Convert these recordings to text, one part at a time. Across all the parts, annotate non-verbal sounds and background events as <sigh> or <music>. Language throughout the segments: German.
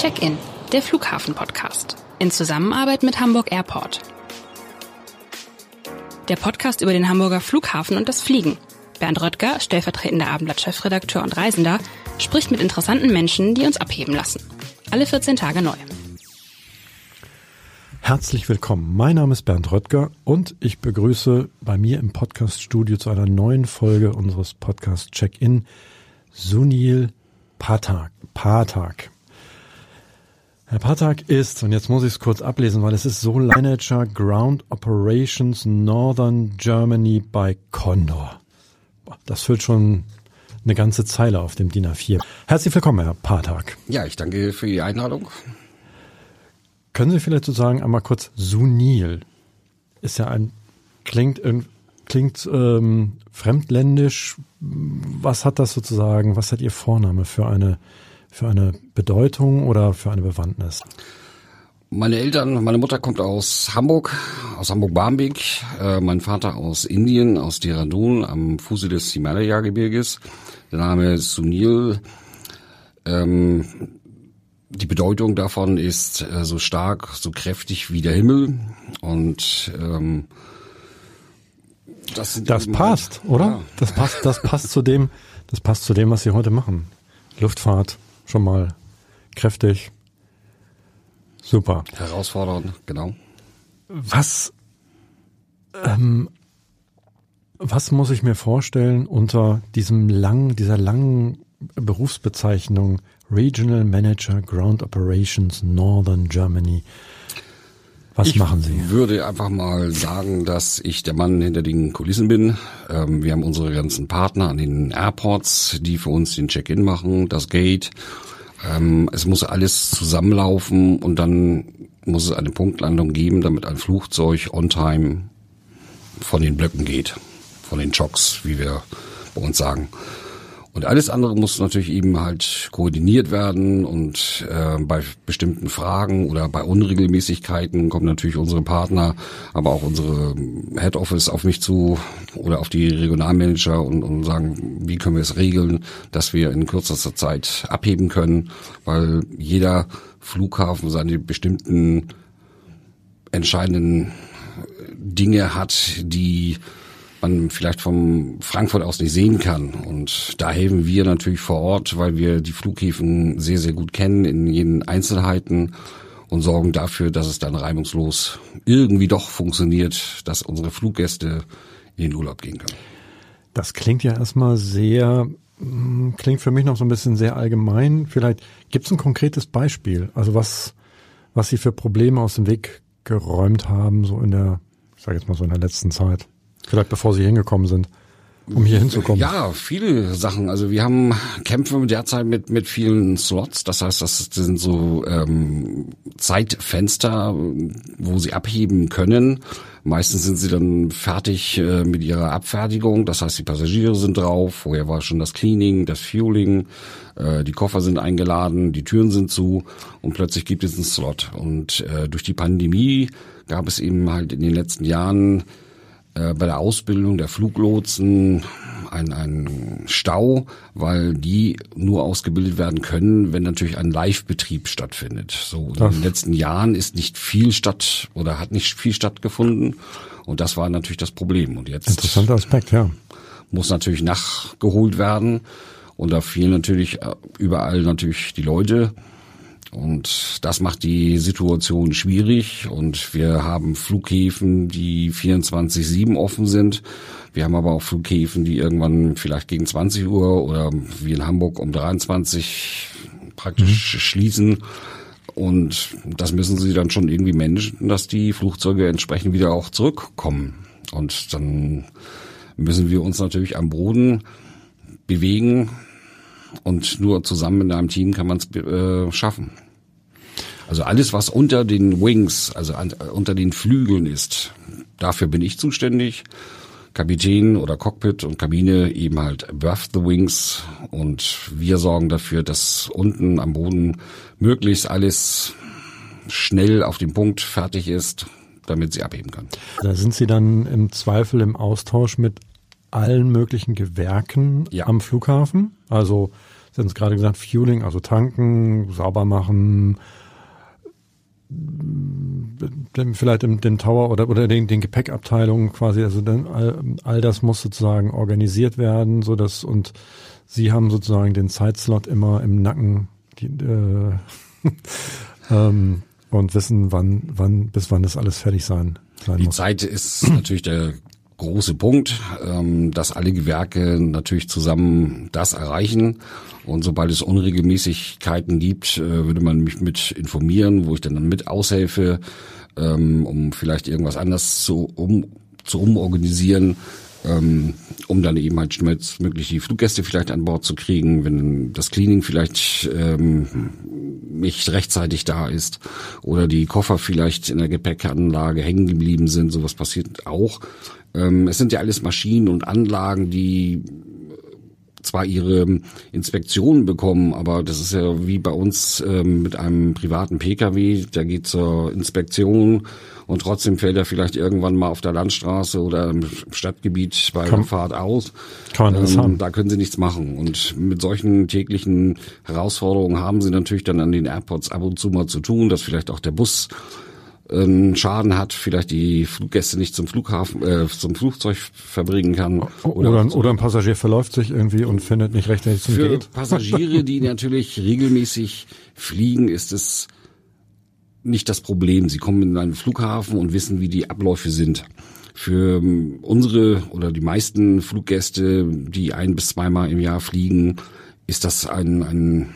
Check-in, der Flughafen-Podcast. In Zusammenarbeit mit Hamburg Airport. Der Podcast über den Hamburger Flughafen und das Fliegen. Bernd Röttger, stellvertretender Abendblatt-Chefredakteur und Reisender, spricht mit interessanten Menschen, die uns abheben lassen. Alle 14 Tage neu. Herzlich willkommen. Mein Name ist Bernd Röttger und ich begrüße bei mir im Podcast-Studio zu einer neuen Folge unseres Podcast Check-In Sunil Patak. Patak. Herr Patak ist, und jetzt muss ich es kurz ablesen, weil es ist so Manager Ground Operations Northern Germany bei Condor. Das füllt schon eine ganze Zeile auf dem DIN A4. Herzlich willkommen, Herr Patak. Ja, ich danke für die Einladung. Können Sie vielleicht sozusagen einmal kurz Sunil? Ist ja ein, klingt, klingt ähm, fremdländisch. Was hat das sozusagen, was hat Ihr Vorname für eine für eine Bedeutung oder für eine Bewandtnis? Meine Eltern, meine Mutter kommt aus Hamburg, aus Hamburg-Barmbek, äh, mein Vater aus Indien, aus Dehradun am Fuße des Himalaya-Gebirges. Der Name ist Sunil. Ähm, die Bedeutung davon ist äh, so stark, so kräftig wie der Himmel und ähm, das, das passt, halt, oder? Ja. Das passt, das passt zu dem, das passt zu dem, was Sie heute machen. Luftfahrt, schon mal kräftig. Super. Herausfordernd, genau. Was, ähm, was muss ich mir vorstellen unter diesem langen, dieser langen Berufsbezeichnung Regional Manager Ground Operations Northern Germany? Was ich machen Sie? Ich würde einfach mal sagen, dass ich der Mann hinter den Kulissen bin. Ähm, wir haben unsere ganzen Partner an den Airports, die für uns den Check-in machen, das Gate. Ähm, es muss alles zusammenlaufen und dann muss es eine Punktlandung geben, damit ein Flugzeug on time von den Blöcken geht, von den Chocks, wie wir bei uns sagen. Und alles andere muss natürlich eben halt koordiniert werden und äh, bei bestimmten Fragen oder bei Unregelmäßigkeiten kommen natürlich unsere Partner, aber auch unsere Head Office auf mich zu oder auf die Regionalmanager und, und sagen, wie können wir es regeln, dass wir in kürzester Zeit abheben können, weil jeder Flughafen seine bestimmten entscheidenden Dinge hat, die man vielleicht vom Frankfurt aus nicht sehen kann. Und da helfen wir natürlich vor Ort, weil wir die Flughäfen sehr, sehr gut kennen in jeden Einzelheiten und sorgen dafür, dass es dann reibungslos irgendwie doch funktioniert, dass unsere Fluggäste in den Urlaub gehen können. Das klingt ja erstmal sehr, hm, klingt für mich noch so ein bisschen sehr allgemein. Vielleicht gibt es ein konkretes Beispiel, also was, was Sie für Probleme aus dem Weg geräumt haben, so in der, ich sage jetzt mal so in der letzten Zeit. Vielleicht bevor Sie hingekommen sind, um hier hinzukommen. Ja, viele Sachen. Also wir haben kämpfen derzeit mit mit vielen Slots. Das heißt, das sind so ähm, Zeitfenster, wo Sie abheben können. Meistens sind sie dann fertig äh, mit ihrer Abfertigung. Das heißt, die Passagiere sind drauf. Vorher war schon das Cleaning, das Fueling. Äh, die Koffer sind eingeladen, die Türen sind zu und plötzlich gibt es einen Slot. Und äh, durch die Pandemie gab es eben halt in den letzten Jahren äh, bei der Ausbildung der Fluglotsen ein, ein Stau, weil die nur ausgebildet werden können, wenn natürlich ein Live-Betrieb stattfindet. So in den letzten Jahren ist nicht viel statt oder hat nicht viel stattgefunden und das war natürlich das Problem. Und jetzt interessanter Aspekt, ja, muss natürlich nachgeholt werden und da fehlen natürlich äh, überall natürlich die Leute. Und das macht die Situation schwierig. Und wir haben Flughäfen, die 24-7 offen sind. Wir haben aber auch Flughäfen, die irgendwann vielleicht gegen 20 Uhr oder wie in Hamburg um 23 praktisch mhm. schließen. Und das müssen sie dann schon irgendwie managen, dass die Flugzeuge entsprechend wieder auch zurückkommen. Und dann müssen wir uns natürlich am Boden bewegen, und nur zusammen in einem Team kann man es äh, schaffen. Also alles, was unter den Wings, also an, unter den Flügeln ist, dafür bin ich zuständig. Kapitän oder Cockpit und Kabine eben halt above the wings und wir sorgen dafür, dass unten am Boden möglichst alles schnell auf dem Punkt fertig ist, damit sie abheben kann. Da sind Sie dann im Zweifel im Austausch mit allen möglichen Gewerken ja. am Flughafen. Also Sie haben es gerade gesagt, Fueling, also tanken, sauber machen, vielleicht im, den Tower oder, oder den, den Gepäckabteilungen quasi, also dann all, all das muss sozusagen organisiert werden, so dass und Sie haben sozusagen den Zeitslot immer im Nacken die, äh, <laughs> ähm, und wissen, wann, wann, bis wann das alles fertig sein, sein die muss. Die Zeit ist natürlich der große Punkt, ähm, dass alle Gewerke natürlich zusammen das erreichen. Und sobald es Unregelmäßigkeiten gibt, äh, würde man mich mit informieren, wo ich dann mit aushelfe, ähm, um vielleicht irgendwas anders zu, um, zu umorganisieren ähm, um dann eben halt schnellstmöglich die Fluggäste vielleicht an Bord zu kriegen, wenn das Cleaning vielleicht ähm, nicht rechtzeitig da ist oder die Koffer vielleicht in der Gepäckanlage hängen geblieben sind. Sowas passiert auch. Ähm, es sind ja alles Maschinen und Anlagen, die zwar ihre Inspektionen bekommen, aber das ist ja wie bei uns ähm, mit einem privaten Pkw, der geht zur Inspektion und trotzdem fällt er vielleicht irgendwann mal auf der Landstraße oder im Stadtgebiet bei kann, der Fahrt aus. Kann man das ähm, haben. Da können sie nichts machen. Und mit solchen täglichen Herausforderungen haben sie natürlich dann an den Airports ab und zu mal zu tun, dass vielleicht auch der Bus einen Schaden hat, vielleicht die Fluggäste nicht zum Flughafen, äh, zum Flugzeug verbringen kann. Oder, oder, oder ein Passagier verläuft sich irgendwie und findet nicht rechtzeitig zum Für Gate. Passagiere, die <laughs> natürlich regelmäßig fliegen, ist es nicht das Problem. Sie kommen in einen Flughafen und wissen, wie die Abläufe sind. Für ähm, unsere oder die meisten Fluggäste, die ein bis zweimal im Jahr fliegen, ist das ein, ein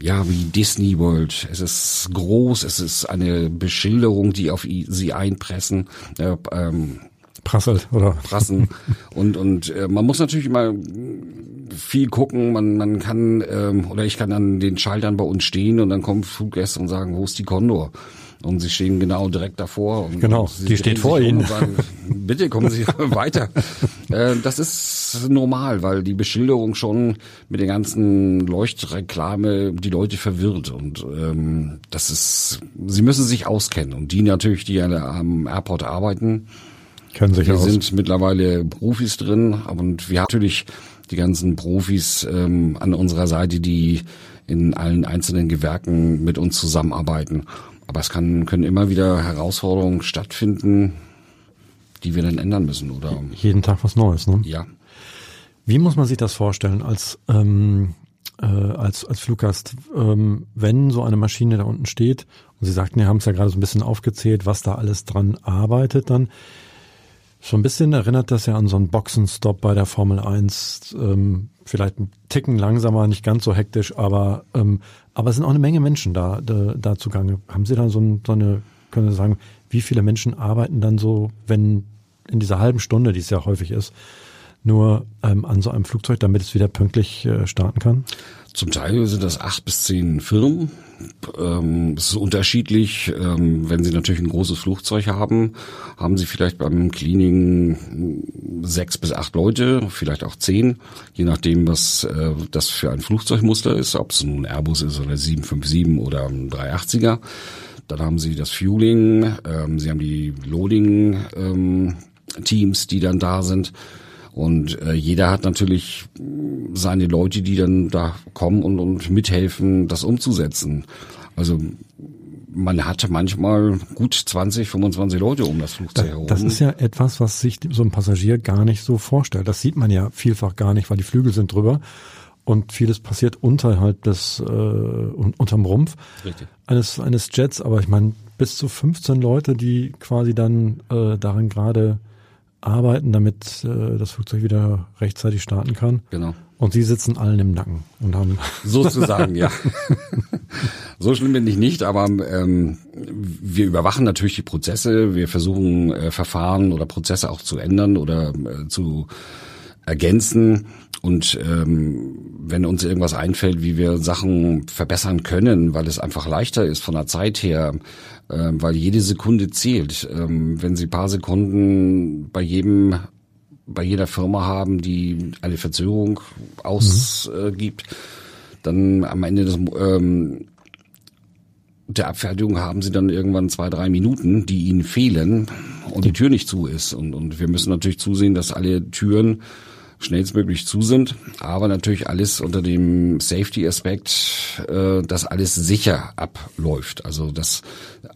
ja, wie Disney World. Es ist groß, es ist eine Beschilderung, die auf sie einpressen. Äh, ähm, Prasselt, oder? Prassen. <laughs> und und äh, man muss natürlich immer viel gucken. Man, man kann, ähm, oder ich kann an den Schaltern bei uns stehen und dann kommen Fluggäste und sagen, wo ist die Condor? Und sie stehen genau direkt davor. Und genau, die steht vor Ihnen. Sagen, Bitte kommen Sie <laughs> weiter. Äh, das ist normal, weil die Beschilderung schon mit der ganzen Leuchtreklame die Leute verwirrt. Und ähm, das ist, sie müssen sich auskennen. Und die natürlich, die am Airport arbeiten, kennen sich wir aus. sind mittlerweile Profis drin. Und wir haben natürlich die ganzen Profis ähm, an unserer Seite, die in allen einzelnen Gewerken mit uns zusammenarbeiten. Aber es kann, können immer wieder Herausforderungen stattfinden, die wir dann ändern müssen, oder? Jeden Tag was Neues, ne? Ja. Wie muss man sich das vorstellen als ähm, äh, als als Fluggast, ähm, wenn so eine Maschine da unten steht und Sie sagten, wir haben es ja gerade so ein bisschen aufgezählt, was da alles dran arbeitet, dann so ein bisschen erinnert das ja an so einen Boxenstopp bei der Formel 1. Ähm, vielleicht ein Ticken langsamer, nicht ganz so hektisch, aber, ähm, aber es sind auch eine Menge Menschen da, da, da zugange. Haben Sie da so, ein, so eine, können Sie sagen, wie viele Menschen arbeiten dann so, wenn in dieser halben Stunde, die es ja häufig ist, nur ähm, an so einem Flugzeug, damit es wieder pünktlich äh, starten kann? Zum Teil sind das acht bis zehn Firmen. Ähm, es ist unterschiedlich. Ähm, wenn Sie natürlich ein großes Flugzeug haben, haben Sie vielleicht beim Cleaning sechs bis acht Leute, vielleicht auch zehn, je nachdem, was äh, das für ein Flugzeugmuster ist, ob es nun Airbus ist oder 757 oder ein 380er. Dann haben Sie das Fueling, ähm, Sie haben die Loading-Teams, die dann da sind. Und äh, jeder hat natürlich seine Leute, die dann da kommen und, und mithelfen, das umzusetzen. Also man hat manchmal gut 20, 25 Leute um das Flugzeug herum. Das ist ja etwas, was sich so ein Passagier gar nicht so vorstellt. Das sieht man ja vielfach gar nicht, weil die Flügel sind drüber und vieles passiert unterhalb des äh, unterm Rumpf Richtig. eines eines Jets. Aber ich meine bis zu 15 Leute, die quasi dann äh, daran gerade arbeiten, damit äh, das Flugzeug wieder rechtzeitig starten kann. Genau. Und sie sitzen allen im Nacken und haben <laughs> sozusagen ja. <laughs> so schlimm bin ich nicht, aber ähm, wir überwachen natürlich die Prozesse. Wir versuchen äh, Verfahren oder Prozesse auch zu ändern oder äh, zu ergänzen. Und ähm, wenn uns irgendwas einfällt, wie wir Sachen verbessern können, weil es einfach leichter ist von der Zeit her, äh, weil jede Sekunde zählt. Ähm, wenn Sie paar Sekunden bei jedem bei jeder Firma haben, die eine Verzögerung ausgibt, mhm. äh, dann am Ende des ähm, der Abfertigung haben sie dann irgendwann zwei, drei Minuten, die ihnen fehlen und die Tür nicht zu ist. Und, und wir müssen natürlich zusehen, dass alle Türen schnellstmöglich zu sind, aber natürlich alles unter dem Safety-Aspekt, äh, dass alles sicher abläuft. Also dass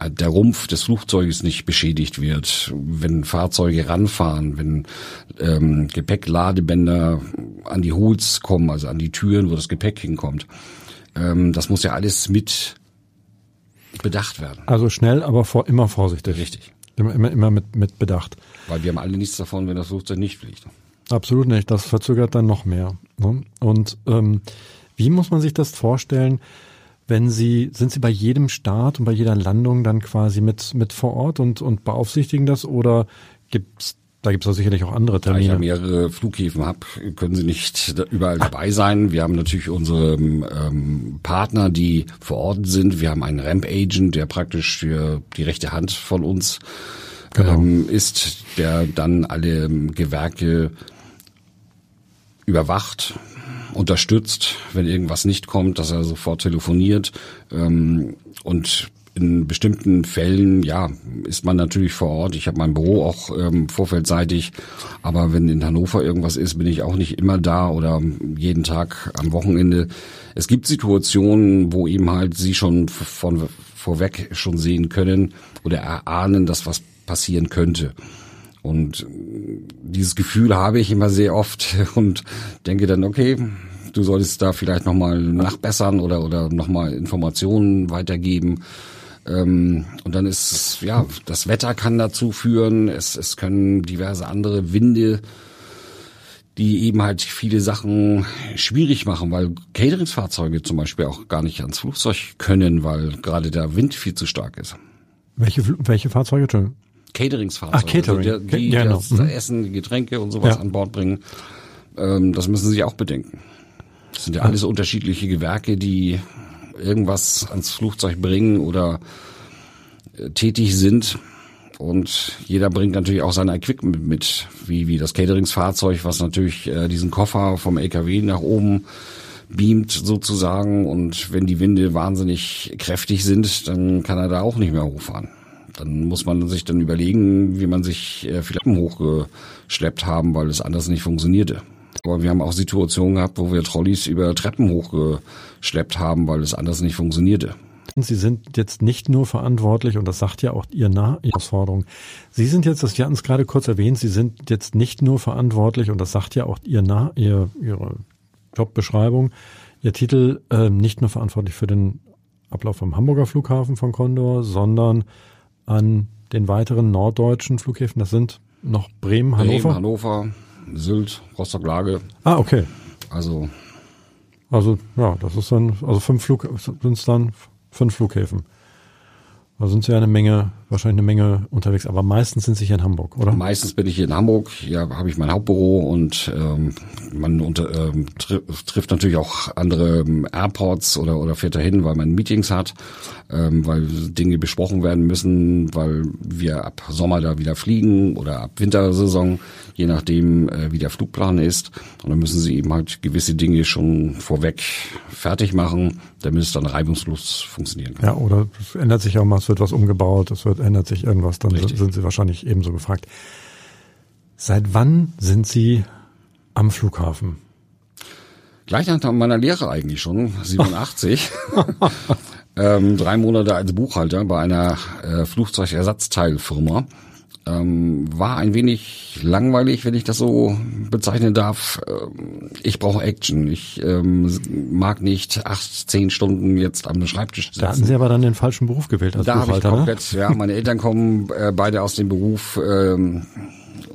der Rumpf des Flugzeuges nicht beschädigt wird, wenn Fahrzeuge ranfahren, wenn ähm, Gepäckladebänder an die Holes kommen, also an die Türen, wo das Gepäck hinkommt. Ähm, das muss ja alles mit bedacht werden. Also schnell, aber vor, immer vorsichtig. Richtig. Immer, immer, immer mit, mit Bedacht. Weil wir haben alle nichts davon, wenn das Flugzeug nicht fliegt. Absolut nicht. Das verzögert dann noch mehr. Ne? Und ähm, wie muss man sich das vorstellen, wenn Sie, sind Sie bei jedem Start und bei jeder Landung dann quasi mit, mit vor Ort und, und beaufsichtigen das oder gibt's da gibt's doch sicherlich auch andere Termine. Da ich ja mehrere Flughäfen habe, können Sie nicht überall dabei sein. Wir haben natürlich unsere ähm, Partner, die vor Ort sind. Wir haben einen Ramp-Agent, der praktisch für die rechte Hand von uns genau. ähm, ist, der dann alle Gewerke überwacht, unterstützt, wenn irgendwas nicht kommt, dass er sofort telefoniert ähm, und in bestimmten Fällen, ja, ist man natürlich vor Ort. Ich habe mein Büro auch ähm, vorfeldseitig, aber wenn in Hannover irgendwas ist, bin ich auch nicht immer da oder jeden Tag am Wochenende. Es gibt Situationen, wo eben halt Sie schon von vorweg schon sehen können oder erahnen, dass was passieren könnte. Und dieses Gefühl habe ich immer sehr oft <laughs> und denke dann, okay, du solltest da vielleicht nochmal nachbessern oder, oder nochmal Informationen weitergeben. Ähm, und dann ist ja, das Wetter kann dazu führen, es, es können diverse andere Winde, die eben halt viele Sachen schwierig machen, weil Cateringsfahrzeuge zum Beispiel auch gar nicht ans Flugzeug können, weil gerade der Wind viel zu stark ist. Welche, welche Fahrzeuge? Entschuldigung. Cateringsfahrzeuge. Ach, Catering. Also die, die ja, das mhm. Essen, die Getränke und sowas Ja. an Bord bringen. Ähm, das müssen Sie auch bedenken. Das sind ja alles unterschiedliche Gewerke, die irgendwas ans Flugzeug bringen oder äh, tätig sind. Und jeder bringt natürlich auch sein Equipment mit, wie, wie das Cateringsfahrzeug, was natürlich äh, diesen Koffer vom LKW nach oben beamt sozusagen. Und wenn die Winde wahnsinnig kräftig sind, dann kann er da auch nicht mehr hochfahren. Dann muss man sich dann überlegen, wie man sich äh, vielleicht hochgeschleppt haben, weil es anders nicht funktionierte. Aber wir haben auch Situationen gehabt, wo wir Trolleys über Treppen hochgeschleppt haben, weil es anders nicht funktionierte. Sie sind jetzt nicht nur verantwortlich, und das sagt ja auch Ihr Ihre Herausforderung. Sie sind jetzt, das, wir hatten es gerade kurz erwähnt, Sie sind jetzt nicht nur verantwortlich, und das sagt ja auch Ihr Ihr, Ihre Jobbeschreibung, Ihr Titel, äh, nicht nur verantwortlich für den Ablauf am Hamburger Flughafen von Condor, sondern an den weiteren norddeutschen Flughäfen. Das sind noch Bremen, Hannover. Bremen, Hannover, Sylt, Rostock-Lage. Ah, okay. Also Also ja, das ist dann, also fünf Flug sind es dann fünf Flughäfen. Da sind sie ja eine Menge, wahrscheinlich eine Menge unterwegs, aber meistens sind sie hier in Hamburg, oder? Meistens bin ich hier in Hamburg, hier habe ich mein Hauptbüro und ähm, man unter, ähm, tri trifft natürlich auch andere ähm, Airports oder, oder fährt dahin, weil man Meetings hat, ähm, weil Dinge besprochen werden müssen, weil wir ab Sommer da wieder fliegen oder ab Wintersaison, je nachdem äh, wie der Flugplan ist. Und dann müssen sie eben halt gewisse Dinge schon vorweg fertig machen, damit es dann reibungslos funktionieren kann. Ja, oder es ändert sich auch mal, es wird was umgebaut, es wird, ändert sich irgendwas, dann Richtig. sind sie wahrscheinlich ebenso gefragt. Seit wann sind Sie am Flughafen? Gleich nach meiner Lehre eigentlich schon, 87. <laughs> ähm, drei Monate als Buchhalter bei einer äh, Flugzeugersatzteilfirma. Ähm, war ein wenig langweilig, wenn ich das so bezeichnen darf. Ähm, ich brauche Action. Ich ähm, mag nicht acht, zehn Stunden jetzt am Schreibtisch sitzen. Da hatten Sie aber dann den falschen Beruf gewählt als Da habe ich Buchhalter, ne? komplett, ja, meine Eltern kommen äh, beide aus dem Beruf ähm,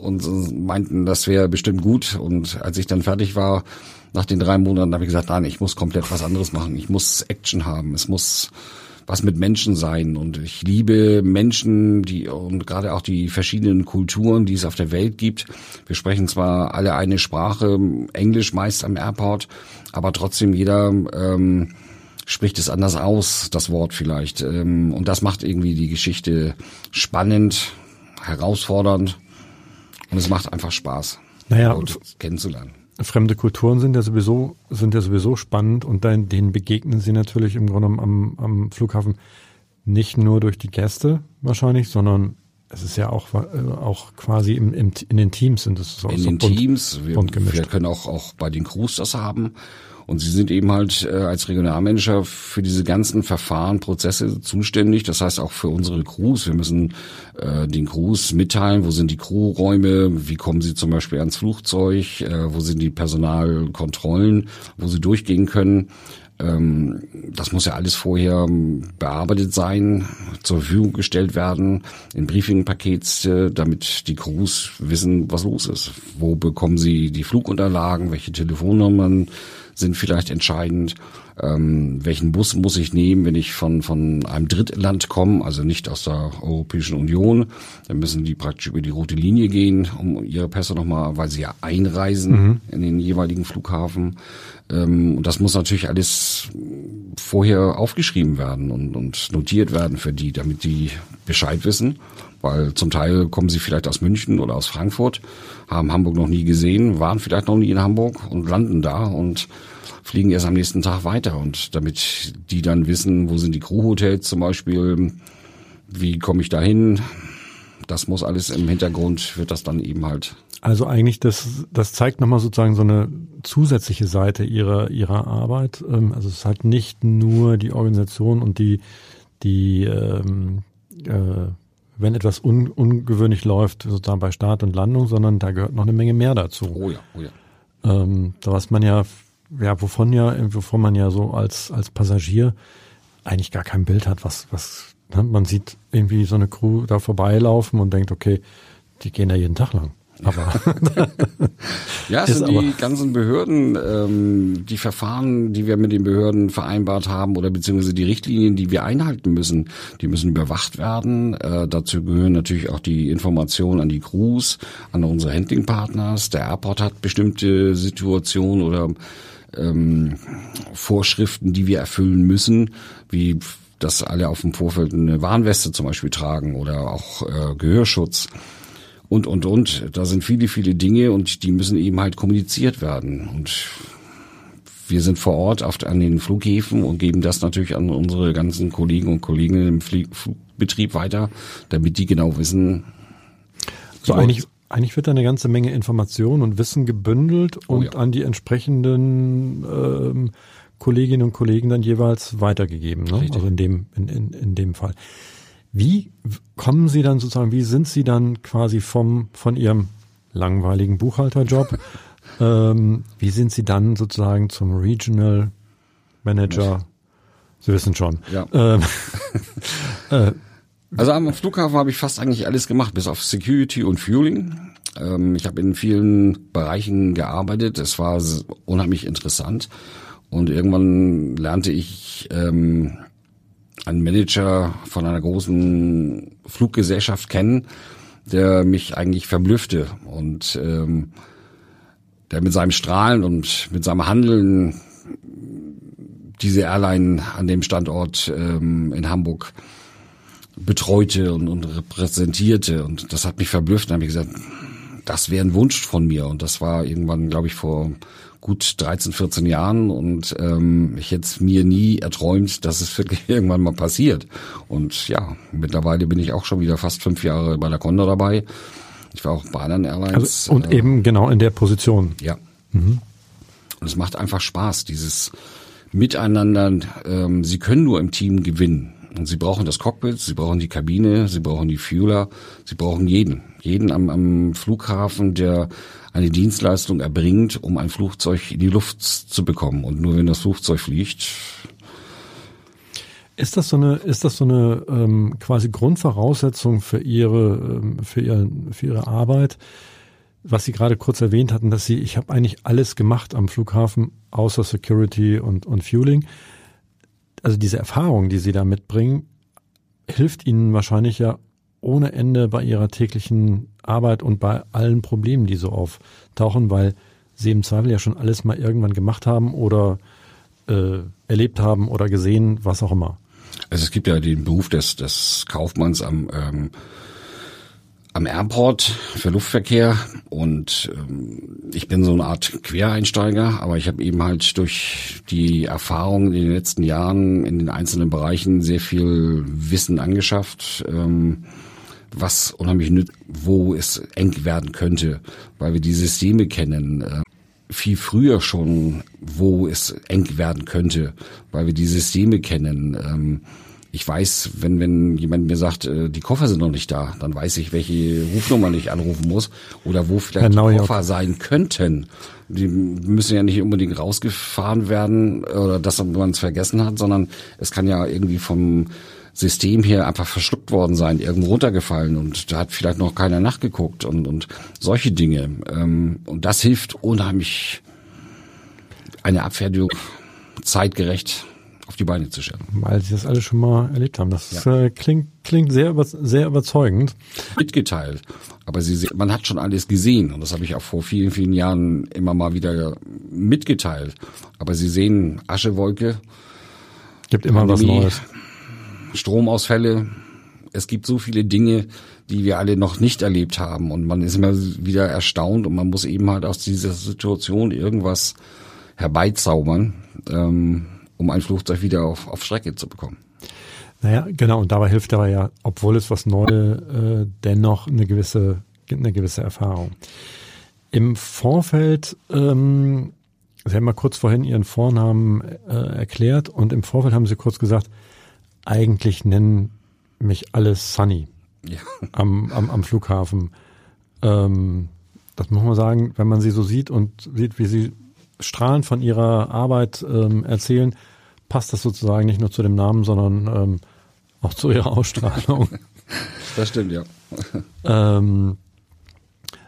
und meinten, das wäre bestimmt gut. Und als ich dann fertig war, nach den drei Monaten, habe ich gesagt, nein, ich muss komplett was anderes machen. Ich muss Action haben. Es muss was mit Menschen sein. Und ich liebe Menschen, die und gerade auch die verschiedenen Kulturen, die es auf der Welt gibt. Wir sprechen zwar alle eine Sprache, Englisch meist am Airport, aber trotzdem jeder ähm, spricht es anders aus, das Wort vielleicht. Ähm, und das macht irgendwie die Geschichte spannend, herausfordernd und es macht einfach Spaß, Naja, Leute kennenzulernen. Fremde Kulturen sind ja sowieso, sind ja sowieso spannend und dann, denen begegnen sie natürlich im Grunde genommen am, am Flughafen nicht nur durch die Gäste wahrscheinlich, sondern es ist ja auch, äh, auch quasi im, im, in den Teams sind es so. In so den bunt, Teams, wir, wir können auch, auch bei den Crews das haben. Und sie sind eben halt äh, als Regionalmanager für diese ganzen Verfahren, Prozesse zuständig. Das heißt auch für unsere Crews. Wir müssen äh, den Crews mitteilen, wo sind die Crewräume, wie kommen sie zum Beispiel ans Flugzeug, äh, wo sind die Personalkontrollen, wo sie durchgehen können. Ähm, das muss ja alles vorher ähm, bearbeitet sein, zur Verfügung gestellt werden, in Briefingpakets, äh, damit die Crews wissen, was los ist. Wo bekommen sie die Flugunterlagen, welche Telefonnummern sind vielleicht entscheidend. Ähm, welchen Bus muss ich nehmen, wenn ich von, von einem Drittland komme, also nicht aus der Europäischen Union. Dann müssen die praktisch über die rote Linie gehen, um ihre Pässe nochmal, weil sie ja einreisen mhm. in den jeweiligen Flughafen. Ähm, und das muss natürlich alles vorher aufgeschrieben werden und, und notiert werden für die, damit die Bescheid wissen. Weil zum Teil kommen sie vielleicht aus München oder aus Frankfurt, haben Hamburg noch nie gesehen, waren vielleicht noch nie in Hamburg und landen da und fliegen erst am nächsten Tag weiter. Und damit die dann wissen, wo sind die Crewhotels zum Beispiel, wie komme ich da hin, das muss alles im Hintergrund, wird das dann eben halt also eigentlich, das, das zeigt nochmal sozusagen so eine zusätzliche Seite ihrer, ihrer Arbeit. Ähm, also es ist halt nicht nur die Organisation und die, die ähm, äh, wenn etwas un, ungewöhnlich läuft, sozusagen bei Start und Landung, sondern da gehört noch eine Menge mehr dazu. Oh ja, oh ja. Ähm, da was man ja, ja, wovon ja, wovon man ja so als, als Passagier eigentlich gar kein Bild hat, was, was, ne? man sieht irgendwie so eine Crew da vorbeilaufen und denkt, okay, die gehen da jeden Tag lang. Aber <laughs> ja, es sind die ganzen Behörden, ähm, die Verfahren, die wir mit den Behörden vereinbart haben oder beziehungsweise die Richtlinien, die wir einhalten müssen, die müssen überwacht werden. Äh, dazu gehören natürlich auch die Informationen an die Crews, an unsere Handlingpartners. Der Airport hat bestimmte Situationen oder ähm, Vorschriften, die wir erfüllen müssen, wie dass alle auf dem Vorfeld eine Warnweste zum Beispiel tragen oder auch äh, Gehörschutz und, und, und. Da sind viele, viele Dinge und die müssen eben halt kommuniziert werden. Und wir sind vor Ort auf, an den Flughäfen und geben das natürlich an unsere ganzen Kollegen und Kolleginnen im Flie Flugbetrieb weiter, damit die genau wissen. So eigentlich, eigentlich wird da eine ganze Menge Information und Wissen gebündelt oh und oh ja. an die entsprechenden ähm, Kolleginnen und Kollegen dann jeweils weitergegeben. Ne? Also in dem, in, in, in dem Fall. Wie kommen Sie dann sozusagen, wie sind Sie dann quasi vom, von Ihrem langweiligen Buchhalterjob, <laughs> ähm, wie sind Sie dann sozusagen zum Regional Manager? Sie wissen schon. Ja. Ähm, <laughs> äh, also am Flughafen habe ich fast eigentlich alles gemacht, bis auf Security und Fueling. Ähm, ich habe in vielen Bereichen gearbeitet. Es war unheimlich interessant. Und irgendwann lernte ich ähm, einen Manager von einer großen Fluggesellschaft kennen, der mich eigentlich verblüffte und ähm, der mit seinem Strahlen und mit seinem Handeln diese Airline an dem Standort ähm, in Hamburg betreute und, und repräsentierte und das hat mich verblüfft. Dann habe ich gesagt, das wäre ein Wunsch von mir und das war irgendwann, glaube ich, vor gut 13, 14 Jahren und ähm, ich hätte mir nie erträumt, dass es wirklich <laughs> irgendwann mal passiert. Und ja, mittlerweile bin ich auch schon wieder fast fünf Jahre bei der Condor dabei. Ich war auch bei anderen Airlines. Also, und äh, eben genau in der Position. Ja. Mhm. Und es macht einfach Spaß, dieses Miteinander. Ähm, Sie können nur im Team gewinnen. Und sie brauchen das Cockpit, sie brauchen die Kabine, sie brauchen die Fueler, sie brauchen jeden. Jeden am, am Flughafen, der eine Dienstleistung erbringt, um ein Flugzeug in die Luft zu bekommen. Und nur wenn das Flugzeug fliegt. Ist das so eine, ist das so eine ähm, quasi Grundvoraussetzung für ihre, ähm, für, ihr, für ihre Arbeit? Was Sie gerade kurz erwähnt hatten, dass Sie, ich habe eigentlich alles gemacht am Flughafen, außer Security und, und Fueling. Also diese Erfahrung, die Sie da mitbringen, hilft Ihnen wahrscheinlich ja ohne Ende bei ihrer täglichen Arbeit und bei allen Problemen, die so auftauchen, weil sie im Zweifel ja schon alles mal irgendwann gemacht haben oder äh, erlebt haben oder gesehen, was auch immer. Also es gibt ja den Beruf des, des Kaufmanns am ähm, am Airport für Luftverkehr und ähm, ich bin so eine Art Quereinsteiger, aber ich habe eben halt durch die Erfahrung in den letzten Jahren in den einzelnen Bereichen sehr viel Wissen angeschafft. Ähm, was unheimlich nützt, wo es eng werden könnte, weil wir die Systeme kennen. Äh, viel früher schon, wo es eng werden könnte, weil wir die Systeme kennen. Ähm, ich weiß, wenn, wenn jemand mir sagt, äh, die Koffer sind noch nicht da, dann weiß ich, welche Rufnummer ich anrufen muss oder wo vielleicht die Koffer sein könnten. Die müssen ja nicht unbedingt rausgefahren werden oder dass man es vergessen hat, sondern es kann ja irgendwie vom System hier einfach verschluckt worden sein, irgendwo runtergefallen und da hat vielleicht noch keiner nachgeguckt und, und solche Dinge. Ähm, und das hilft unheimlich, eine Abfertigung zeitgerecht auf die Beine zu stellen. Weil Sie das alle schon mal erlebt haben. Das ja. äh, klingt, klingt sehr, sehr überzeugend. Mitgeteilt. Aber Sie, man hat schon alles gesehen und das habe ich auch vor vielen, vielen Jahren immer mal wieder mitgeteilt. Aber Sie sehen Aschewolke. Gibt immer Pandemie, was Neues. Stromausfälle. Es gibt so viele Dinge, die wir alle noch nicht erlebt haben. Und man ist immer wieder erstaunt und man muss eben halt aus dieser Situation irgendwas herbeizaubern, ähm, um ein Flugzeug wieder auf, auf Strecke zu bekommen. Naja, genau, und dabei hilft aber ja, obwohl es was Neues, äh, dennoch eine gewisse, eine gewisse Erfahrung. Im Vorfeld, ähm, Sie haben mal kurz vorhin Ihren Vornamen äh, erklärt und im Vorfeld haben Sie kurz gesagt, eigentlich nennen mich alle Sunny ja. am, am, am Flughafen. Ähm, das muss man sagen, wenn man sie so sieht und sieht, wie sie strahlend von ihrer Arbeit ähm, erzählen, passt das sozusagen nicht nur zu dem Namen, sondern ähm, auch zu ihrer Ausstrahlung. <laughs> Das stimmt, ja. ähm,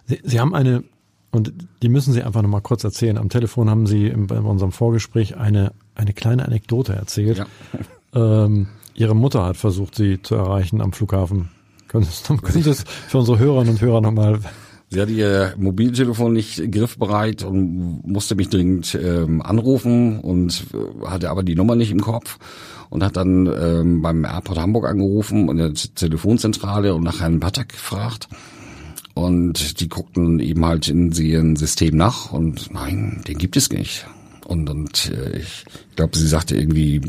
sie, sie haben eine, und die müssen Sie einfach nochmal kurz erzählen. Am Telefon haben Sie in, in unserem Vorgespräch eine, eine kleine Anekdote erzählt. Ja. Ähm, Ihre Mutter hat versucht, Sie zu erreichen am Flughafen. Können Sie es für unsere Hörerinnen und Hörer nochmal Sie hatte ihr Mobiltelefon nicht griffbereit und musste mich dringend ähm, anrufen und äh, hatte aber die Nummer nicht im Kopf und hat dann ähm, beim Airport Hamburg angerufen und der Telefonzentrale und nach Herrn Patak gefragt. Und die guckten eben halt in ihren System nach und nein, den gibt es nicht. Und, und äh, ich glaube, sie sagte irgendwie,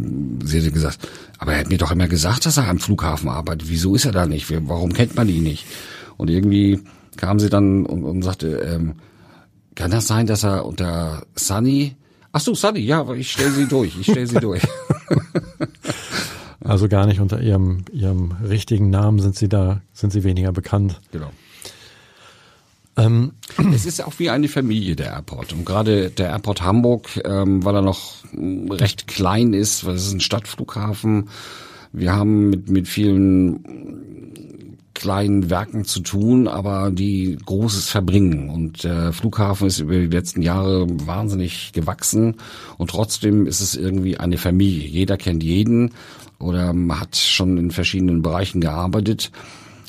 sie hätte gesagt, aber er hat mir doch immer gesagt, dass er am Flughafen arbeitet. Wieso ist er da nicht? Warum kennt man ihn nicht? Und irgendwie kam sie dann und, und sagte, ähm, kann das sein, dass er unter Sunny Ach so, Sunny, ja, ich stelle sie durch, ich stelle sie <laughs> durch. also gar nicht unter ihrem ihrem richtigen Namen sind sie da, sind sie weniger bekannt. Genau. Ähm, es ist auch wie eine Familie, der Airport. Und gerade der Airport Hamburg, ähm, weil er noch recht klein ist, weil es ist ein Stadtflughafen. Wir haben mit, mit vielen kleinen Werken zu tun, aber die Großes verbringen. Und der Flughafen ist über die letzten Jahre wahnsinnig gewachsen und trotzdem ist es irgendwie eine Familie. Jeder kennt jeden oder hat schon in verschiedenen Bereichen gearbeitet.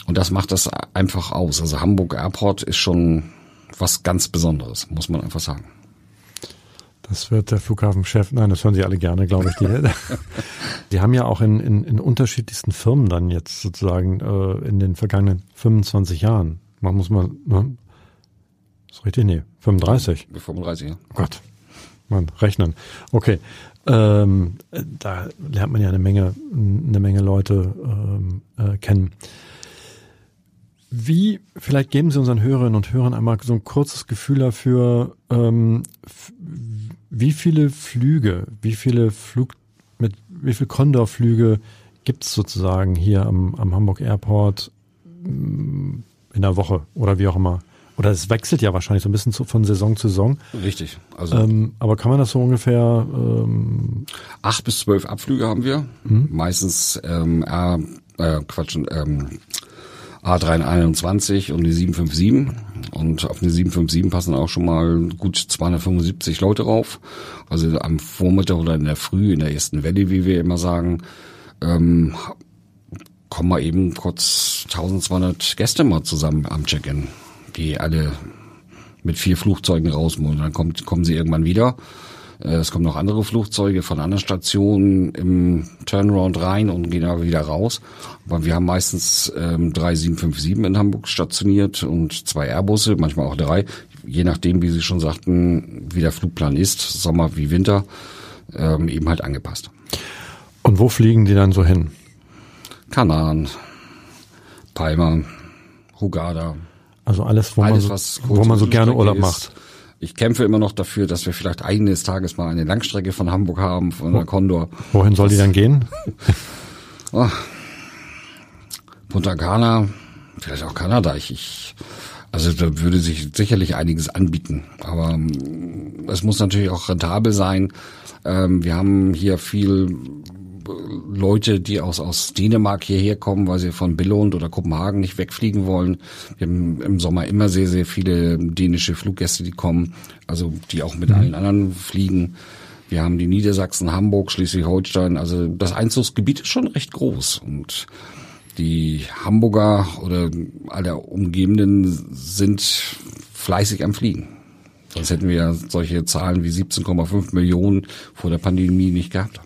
Und das macht das einfach aus. Also Hamburg Airport ist schon was ganz Besonderes, muss man einfach sagen. Das wird der Flughafenchef, nein, das hören Sie alle gerne, glaube ich. Die, <laughs> die haben ja auch in, in, in unterschiedlichsten Firmen dann jetzt sozusagen äh, in den vergangenen 25 Jahren, man muss mal, ne? ist richtig, nee, 35. 35, ja. Oh Gott, man, rechnen. Okay, ähm, da lernt man ja eine Menge, eine Menge Leute ähm, äh, kennen. Wie, vielleicht geben Sie unseren Hörerinnen und Hörern einmal so ein kurzes Gefühl dafür, ähm, wie viele Flüge, wie viele Flug, mit wie viel Condor-Flüge gibt es sozusagen hier am, am Hamburg Airport mm, in der Woche oder wie auch immer? Oder es wechselt ja wahrscheinlich so ein bisschen zu, von Saison zu Saison. Richtig. Also ähm, aber kann man das so ungefähr? Ähm, acht bis zwölf Abflüge haben wir. Mhm. Meistens ähm, äh, äh, Quatsch, ähm, A321 und die 757. Und auf eine 757 passen auch schon mal gut 275 Leute drauf. Also am Vormittag oder in der Früh, in der ersten Welle, wie wir immer sagen, ähm, kommen mal eben kurz 1200 Gäste mal zusammen am Check-in, die alle mit vier Flugzeugen raus und dann kommt, kommen sie irgendwann wieder es kommen noch andere Flugzeuge von anderen Stationen im Turnaround rein und gehen aber wieder raus. Aber wir haben meistens ähm, drei 757 in Hamburg stationiert und zwei Airbusse, manchmal auch drei, je nachdem, wie Sie schon sagten, wie der Flugplan ist, Sommer wie Winter, ähm, eben halt angepasst. Und wo fliegen die dann so hin? Kanaren, Palma, Hugada. Also alles, wo Alles, man so, wo man so gerne Urlaub ist. macht. Ich kämpfe immer noch dafür, dass wir vielleicht eines Tages mal eine Langstrecke von Hamburg haben, von der Condor. Wohin soll die dann gehen? Oh. <laughs> Punta Cana, vielleicht auch Kanada. Ich, ich, also da würde sich sicherlich einiges anbieten. Aber ähm, es muss natürlich auch rentabel sein. Ähm, wir haben hier viel Leute, die aus, aus Dänemark hierher kommen, weil sie von Billund oder Kopenhagen nicht wegfliegen wollen. Wir haben im Sommer immer sehr, sehr viele dänische Fluggäste, die kommen, also die auch mit allen anderen fliegen. Wir haben die Niedersachsen, Hamburg, Schleswig-Holstein. Also das Einzugsgebiet ist schon recht groß und die Hamburger oder alle Umgebenden sind fleißig am Fliegen. Sonst hätten wir solche Zahlen wie 17,5 Millionen vor der Pandemie nicht gehabt.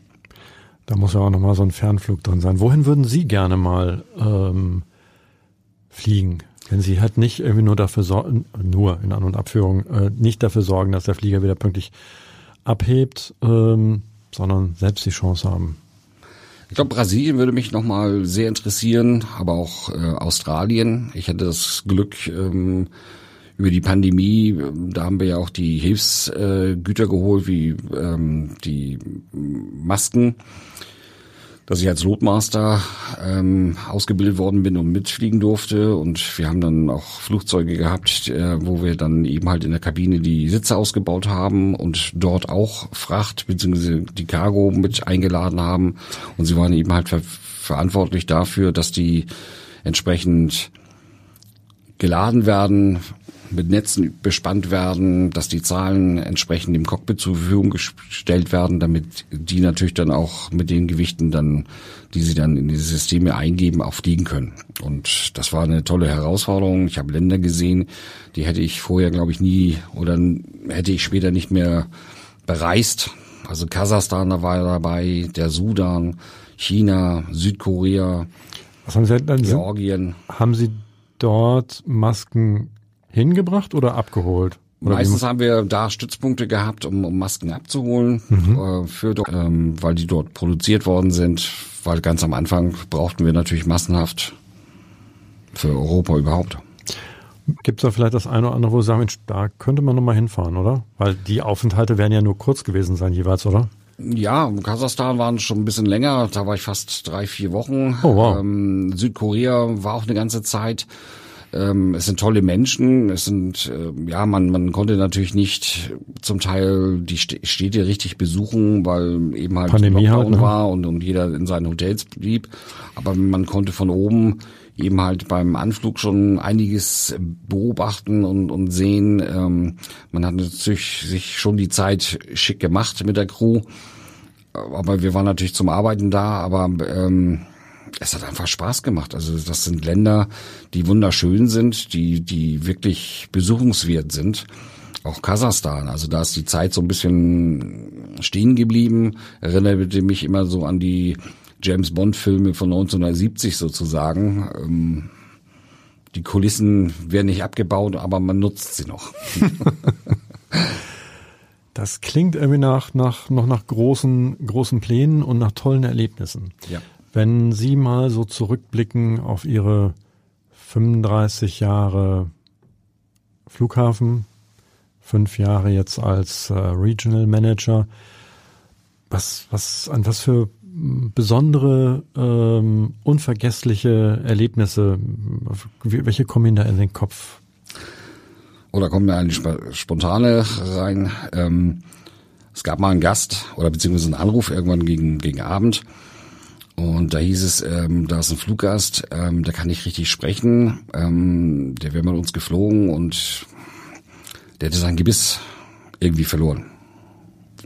Da muss ja auch nochmal so ein Fernflug drin sein. Wohin würden Sie gerne mal ähm, fliegen? Wenn Sie halt nicht irgendwie nur dafür sorgen, nur in An- und Abführung, äh, nicht dafür sorgen, dass der Flieger wieder pünktlich abhebt, ähm, sondern selbst die Chance haben. Ich glaube, Brasilien würde mich nochmal sehr interessieren, aber auch äh, Australien. Ich hatte das Glück, ähm, über die Pandemie, ähm, da haben wir ja auch die Hilfsgüter äh, geholt, wie ähm, die Masken, dass ich als Lotmaster ähm, ausgebildet worden bin und mitfliegen durfte. Und wir haben dann auch Flugzeuge gehabt, äh, wo wir dann eben halt in der Kabine die Sitze ausgebaut haben und dort auch Fracht bzw. die Cargo mit eingeladen haben. Und sie waren eben halt ver verantwortlich dafür, dass die entsprechend geladen werden, mit Netzen bespannt werden, dass die Zahlen entsprechend dem Cockpit zur Verfügung gestellt werden, damit die natürlich dann auch mit den Gewichten dann, die sie dann in diese Systeme eingeben, auch fliegen können. Und das war eine tolle Herausforderung. Ich habe Länder gesehen, die hätte ich vorher, glaube ich, nie oder hätte ich später nicht mehr bereist. Also Kasachstan da war dabei, der Sudan, China, Südkorea, Was haben Sie dann? Georgien. Haben Sie dort Masken hingebracht oder abgeholt? Oder Meistens haben wir da Stützpunkte gehabt, um, um Masken abzuholen, äh, für, ähm, weil die dort produziert worden sind. Weil ganz am Anfang brauchten wir natürlich massenhaft für Europa überhaupt. Gibt es da vielleicht das eine oder andere, wo Sie sagen, Mensch, da könnte man nochmal hinfahren, oder? Weil die Aufenthalte werden ja nur kurz gewesen sein jeweils, oder? Ja, Kasachstan waren schon ein bisschen länger, da war ich fast drei, vier Wochen. Oh, wow. ähm, Südkorea war auch eine ganze Zeit. Ähm, es sind tolle Menschen, es sind, äh, ja, man, man konnte natürlich nicht zum Teil die St- Städte richtig besuchen, weil eben halt Pandemie Lockdown halt, ne? war und, und jeder in seinen Hotels blieb. Aber man konnte von oben eben halt beim Anflug schon einiges beobachten und, und sehen. Ähm, man hat natürlich sich schon die Zeit schick gemacht mit der Crew aber wir waren natürlich zum Arbeiten da, aber ähm, es hat einfach Spaß gemacht. Also das sind Länder, die wunderschön sind, die die wirklich besuchungswert sind. Auch Kasachstan, also da ist die Zeit so ein bisschen stehen geblieben, erinnerte mich immer so an die James Bond Filme von 1970 sozusagen. Ähm, die Kulissen werden nicht abgebaut, aber man nutzt sie noch. <laughs> Das klingt irgendwie nach, nach, noch nach großen, großen Plänen und nach tollen Erlebnissen. Ja. Wenn Sie mal so zurückblicken auf Ihre 35 Jahre Flughafen, fünf Jahre jetzt als äh, Regional Manager, was, was, an was für m, besondere, ähm, unvergessliche Erlebnisse, welche kommen Ihnen da in den Kopf? Oder kommt mir eine sp- spontane rein. Ähm, es gab mal einen Gast oder beziehungsweise einen Anruf irgendwann gegen, gegen Abend. Und da hieß es, ähm, da ist ein Fluggast, ähm, der kann nicht richtig sprechen. Ähm, der wäre mit uns geflogen und der hätte sein Gebiss irgendwie verloren.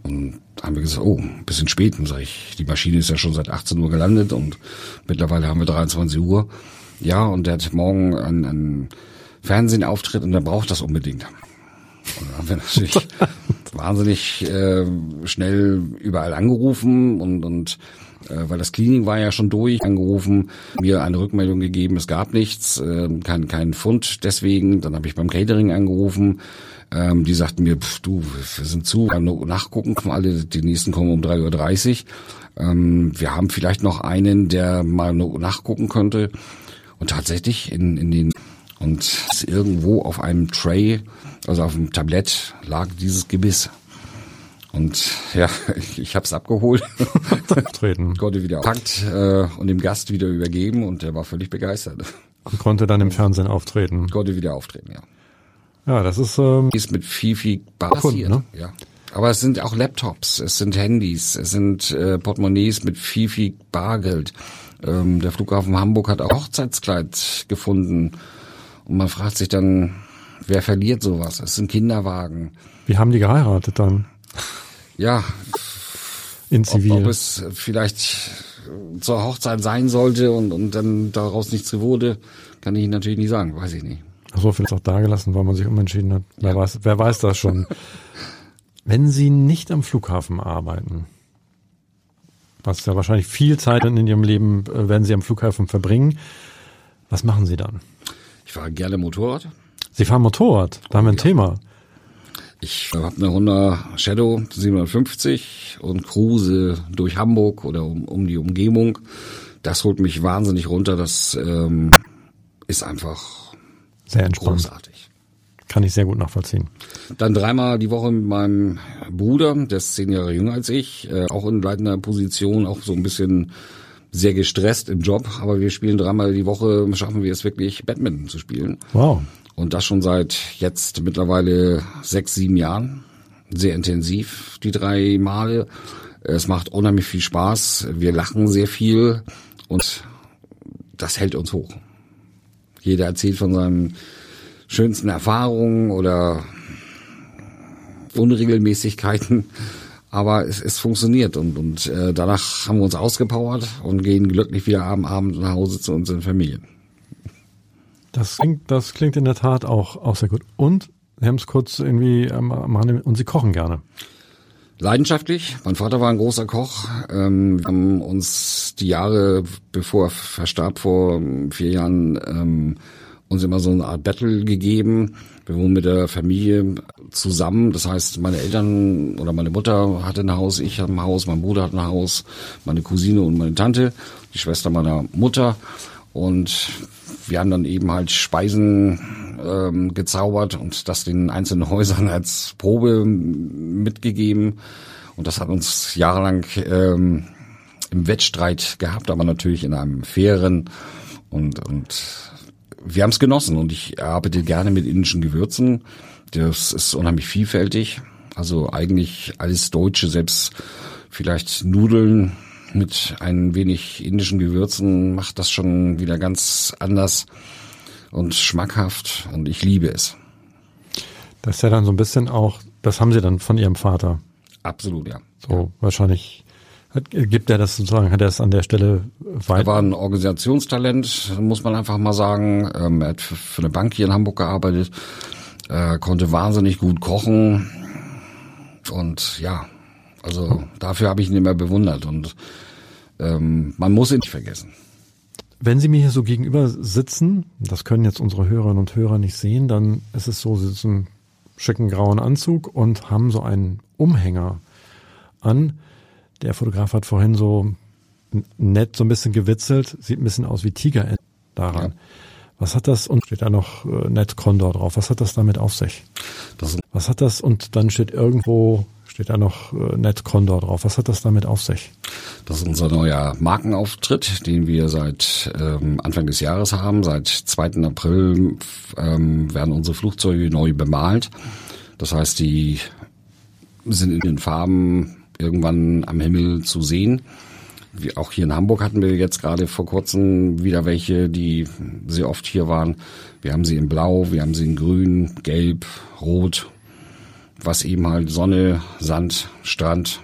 Und da haben wir gesagt, oh, ein bisschen spät. Und sag ich, die Maschine ist ja schon seit 18 Uhr gelandet und mittlerweile haben wir 23 Uhr. Ja, und der hat morgen einen, einen Fernsehauftritt und der braucht das unbedingt. Und dann haben wir natürlich <laughs> wahnsinnig äh, schnell überall angerufen und, und weil das Cleaning war ja schon durch, angerufen, mir eine Rückmeldung gegeben, es gab nichts, äh, kein, kein Fund deswegen. Dann habe ich beim Catering angerufen, ähm, die sagten mir, pff, du, wir sind zu, wir nachgucken, kommen alle, die nächsten kommen um 3.30 Uhr. Ähm, wir haben vielleicht noch einen, der mal nur nachgucken könnte. Und tatsächlich in, in den Und irgendwo auf einem Tray, also auf dem Tablett, lag dieses Gebiss. Und ja, <laughs> ich, <laughs> ich habe es abgeholt, Treten. konnte wieder packt äh, und dem Gast wieder übergeben und der war völlig begeistert. Und konnte dann im Fernsehen auftreten. Konnte wieder auftreten, ja. Ja, das ist ähm, Ist mit viel, viel passiert. ne? Ja. Aber es sind auch Laptops, es sind Handys, es sind äh, Portemonnaies mit viel, viel Bargeld. Ähm, der Flughafen Hamburg hat auch Hochzeitskleid gefunden. Und man fragt sich dann, wer verliert sowas? Es sind Kinderwagen. wie haben die geheiratet dann? Ja, In ob, Zivil. ob es vielleicht zur Hochzeit sein sollte und, und dann daraus nichts wurde, kann ich natürlich nicht sagen, weiß ich nicht. so vielleicht auch dagelassen, weil man sich umentschieden hat. Wer weiß, wer weiß das schon. <laughs> Wenn Sie nicht am Flughafen arbeiten, was ja wahrscheinlich viel Zeit in Ihrem Leben äh, werden Sie am Flughafen verbringen, was machen Sie dann? Ich fahre gerne Motorrad. Sie fahren Motorrad, da haben wir ein Thema. Ich habe eine Honda Shadow 750 und cruise durch Hamburg oder um, um die Umgebung. Das holt mich wahnsinnig runter. Das ähm, ist einfach Sehr entspannt. großartig. Kann ich sehr gut nachvollziehen. Dann dreimal die Woche mit meinem Bruder, der ist zehn Jahre jünger als ich, äh, auch in leitender Position, auch so ein bisschen sehr gestresst im Job. Aber wir spielen dreimal die Woche, schaffen wir es wirklich, Badminton zu spielen. Wow. Und das schon seit jetzt mittlerweile sechs, sieben Jahren. Sehr intensiv, die drei Male. Es macht unheimlich viel Spaß. Wir lachen sehr viel und das hält uns hoch. Jeder erzählt von seinen schönsten Erfahrungen oder Unregelmäßigkeiten. Aber es, es funktioniert und, und äh, danach haben wir uns ausgepowert und gehen glücklich wieder am Abend nach Hause zu unseren Familien. Das klingt, das klingt in der Tat auch, auch sehr gut. Und Sie haben es kurz irgendwie Rande und Sie kochen gerne. Leidenschaftlich. Mein Vater war ein großer Koch. Ähm, wir haben uns die Jahre, bevor er verstarb vor ähm, vier Jahren, ähm, uns immer so eine Art Battle gegeben. Wir wohnen mit der Familie zusammen. Das heißt, meine Eltern oder meine Mutter hatte ein Haus, ich hatte ein Haus, mein Bruder hat ein Haus, meine Cousine und meine Tante, die Schwester meiner Mutter. Und wir haben dann eben halt Speisen ähm, gezaubert und das den einzelnen Häusern als Probe mitgegeben. Und das hat uns jahrelang ähm, im Wettstreit gehabt, aber natürlich in einem fairen und, und wir haben es genossen und ich arbeite gerne mit indischen Gewürzen. Das ist unheimlich vielfältig. Also eigentlich alles Deutsche, selbst vielleicht Nudeln mit ein wenig indischen Gewürzen macht das schon wieder ganz anders und schmackhaft und ich liebe es. Das ist ja dann so ein bisschen auch, das haben Sie dann von Ihrem Vater. Absolut, ja. So wahrscheinlich hat, gibt er das sozusagen, hat er es an der Stelle Er weit. war ein Organisationstalent, muss man einfach mal sagen. Ähm, er hat für, für eine Bank hier in Hamburg gearbeitet, äh, konnte wahnsinnig gut kochen und ja, also dafür habe ich ihn immer bewundert und ähm, man muss ihn nicht vergessen. Wenn Sie mir hier so gegenüber sitzen, das können jetzt unsere Hörerinnen und Hörer nicht sehen, dann ist es so, Sie sitzen schicken grauen Anzug und haben so einen Umhänger an. Der Fotograf hat vorhin so nett so ein bisschen gewitzelt, sieht ein bisschen aus wie Tiger daran. Ja. Was hat das, und steht da noch äh, Ned Condor drauf, was hat das damit auf sich? Das Was hat das, und dann steht irgendwo, steht da noch äh, Ned Condor drauf, was hat das damit auf sich? Das ist unser neuer Markenauftritt, den wir seit ähm, Anfang des Jahres haben. Seit 2. April ähm, werden unsere Flugzeuge neu bemalt. Das heißt, die sind in den Farben irgendwann am Himmel zu sehen. Wie auch hier in Hamburg hatten wir jetzt gerade vor kurzem wieder welche, die sehr oft hier waren. Wir haben sie in Blau, wir haben sie in Grün, Gelb, Rot, was eben halt Sonne, Sand, Strand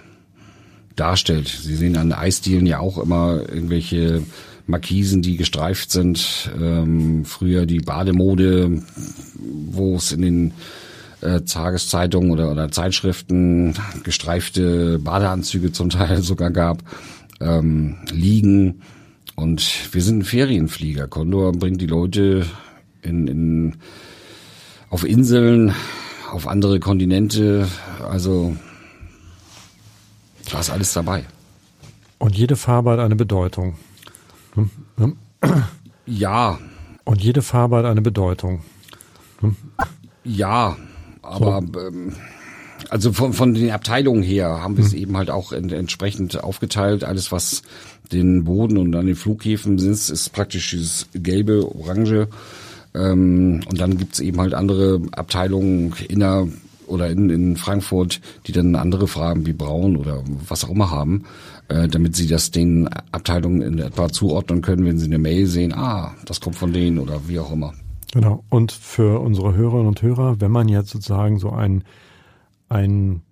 darstellt. Sie sehen an Eisdielen ja auch immer irgendwelche Markisen, die gestreift sind. Ähm, früher die Bademode, wo es in den äh, Tageszeitungen oder, oder Zeitschriften gestreifte Badeanzüge zum Teil <laughs> sogar gab, ähm, liegen. Und wir sind ein Ferienflieger. Condor bringt die Leute in, in, auf Inseln, auf andere Kontinente. Also da ist alles dabei. Und jede Farbe hat eine Bedeutung. Hm? Hm? Ja, Und jede Farbe hat eine Bedeutung. Ja, aber ähm, also von, von den Abteilungen her haben wir es eben halt auch en- entsprechend aufgeteilt. Alles, was den Boden und an den Flughäfen ist, ist praktisch dieses gelbe, orange. Ähm, und dann gibt's eben halt andere Abteilungen inner oder in, in Frankfurt, die dann andere Farben wie braun oder was auch immer haben, äh, damit sie das den Abteilungen in etwa zuordnen können, wenn sie eine Mail sehen, ah, das kommt von denen oder wie auch immer. Genau. Und für unsere Hörerinnen und Hörer, wenn man jetzt sozusagen so ein, ein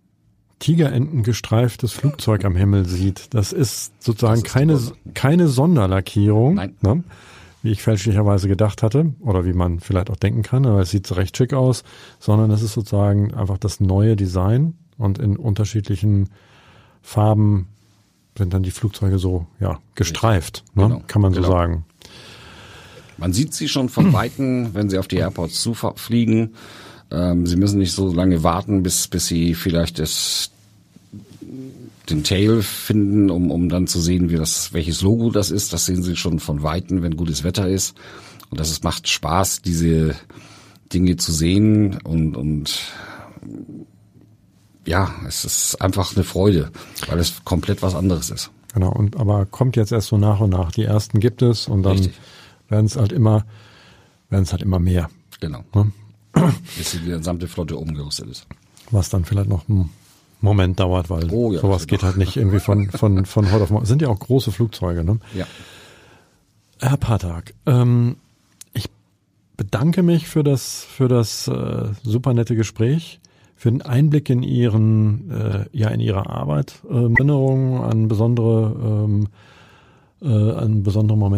tigerentengestreiftes Flugzeug am Himmel sieht, das ist sozusagen Das ist keine, keine Sonderlackierung, Nein. Ne? Wie ich fälschlicherweise gedacht hatte oder wie man vielleicht auch denken kann, aber es sieht recht schick aus, sondern es ist sozusagen einfach das neue Design und in unterschiedlichen Farben sind dann die Flugzeuge so ja gestreift, ne? Genau. kann man so Genau. sagen. Man sieht sie schon von <clears throat> Weitem, wenn sie auf die Airports zufliegen. Ähm, sie müssen nicht so lange warten, bis, bis sie vielleicht das, den Tail finden, um, um dann zu sehen, wie das, welches Logo das ist. Das sehen sie schon von Weitem, wenn gutes Wetter ist. Und das ist, macht Spaß, diese Dinge zu sehen und, und ja, es ist einfach eine Freude, weil es komplett was anderes ist. Genau, und aber kommt jetzt erst so nach und nach. Die ersten gibt es und dann werden es halt immer, werden es halt immer mehr. Genau. Ne? Bis die gesamte Flotte umgerüstet ist. Was dann vielleicht noch einen Moment dauert, weil Oh ja, sowas geht halt nicht irgendwie von, von, von heute auf morgen. Sind ja auch große Flugzeuge, ne? Ja. Herr Patak, ähm, ich bedanke mich für das, für das äh, super nette Gespräch, für den Einblick in Ihren, äh, ja, in Ihre Arbeit, ähm, Erinnerungen an besondere, ähm, äh, an besondere Momente.